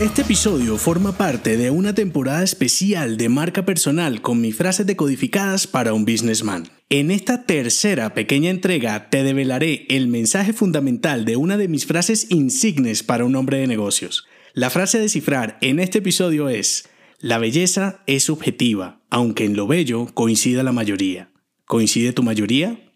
Este episodio forma parte de una temporada especial de marca personal con mis frases decodificadas para un businessman. En esta tercera pequeña entrega te develaré el mensaje fundamental de una de mis frases insignes para un hombre de negocios. La frase a descifrar en este episodio es, la belleza es subjetiva, aunque en lo bello coincida la mayoría. ¿Coincide tu mayoría?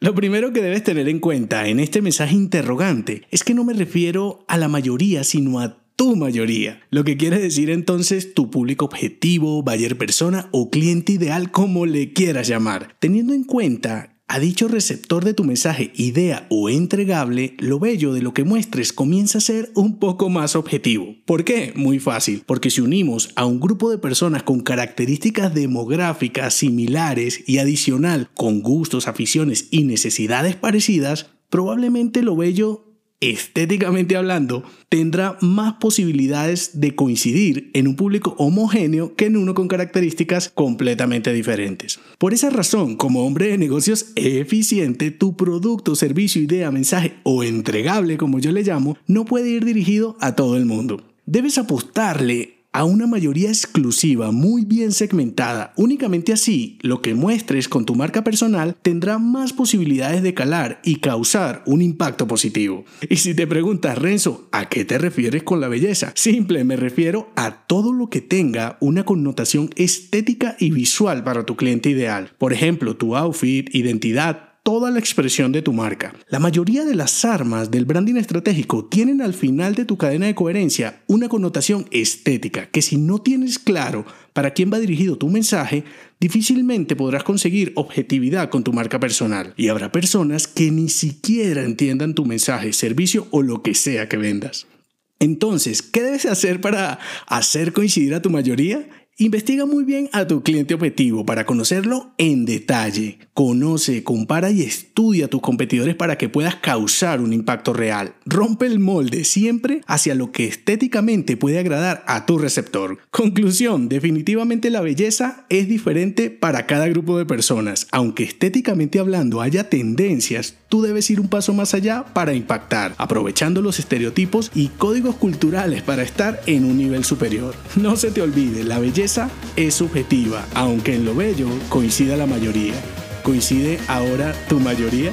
Lo primero que debes tener en cuenta en este mensaje interrogante es que no me refiero a la mayoría, sino a tu mayoría. Lo que quiere decir entonces tu público objetivo, buyer persona o cliente ideal como le quieras llamar. Teniendo en cuenta a dicho receptor de tu mensaje, idea o entregable, lo bello de lo que muestres comienza a ser un poco más objetivo. ¿Por qué? Muy fácil, porque si unimos a un grupo de personas con características demográficas similares y adicional con gustos, aficiones y necesidades parecidas, probablemente lo bello estéticamente hablando, tendrá más posibilidades de coincidir en un público homogéneo que en uno con características completamente diferentes. Por esa razón, como hombre de negocios eficiente, tu producto, servicio, idea, mensaje o entregable, como yo le llamo, no puede ir dirigido a todo el mundo. Debes apostarle a una mayoría exclusiva muy bien segmentada. Únicamente así, lo que muestres con tu marca personal tendrá más posibilidades de calar y causar un impacto positivo. Y si te preguntas, Renzo, ¿a qué te refieres con la belleza? Simple, me refiero a todo lo que tenga una connotación estética y visual para tu cliente ideal. Por ejemplo, tu outfit, identidad, toda la expresión de tu marca. La mayoría de las armas del branding estratégico tienen al final de tu cadena de coherencia una connotación estética que si no tienes claro para quién va dirigido tu mensaje, difícilmente podrás conseguir objetividad con tu marca personal. Y habrá personas que ni siquiera entiendan tu mensaje, servicio o lo que sea que vendas. Entonces, ¿qué debes hacer para hacer coincidir a tu mayoría? Investiga muy bien a tu cliente objetivo para conocerlo en detalle. Conoce, compara y estudia a tus competidores para que puedas causar un impacto real. Rompe el molde siempre hacia lo que estéticamente puede agradar a tu receptor. Conclusión, definitivamente la belleza es diferente para cada grupo de personas. Aunque estéticamente hablando haya tendencias, tú debes ir un paso más allá para impactar, aprovechando los estereotipos y códigos culturales para estar en un nivel superior. No se te olvide, la belleza es subjetiva, aunque en lo bello coincida la mayoría. ¿Coincide ahora tu mayoría?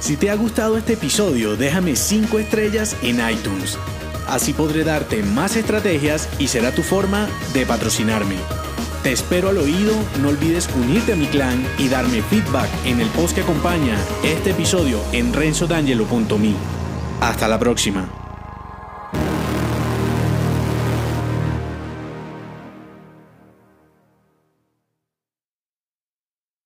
Si te ha gustado este episodio, déjame 5 estrellas en iTunes. Así podré darte más estrategias y será tu forma de patrocinarme. Te espero al oído, no olvides unirte a mi clan y darme feedback en el post que acompaña este episodio en renzodangelo.me. Hasta la próxima.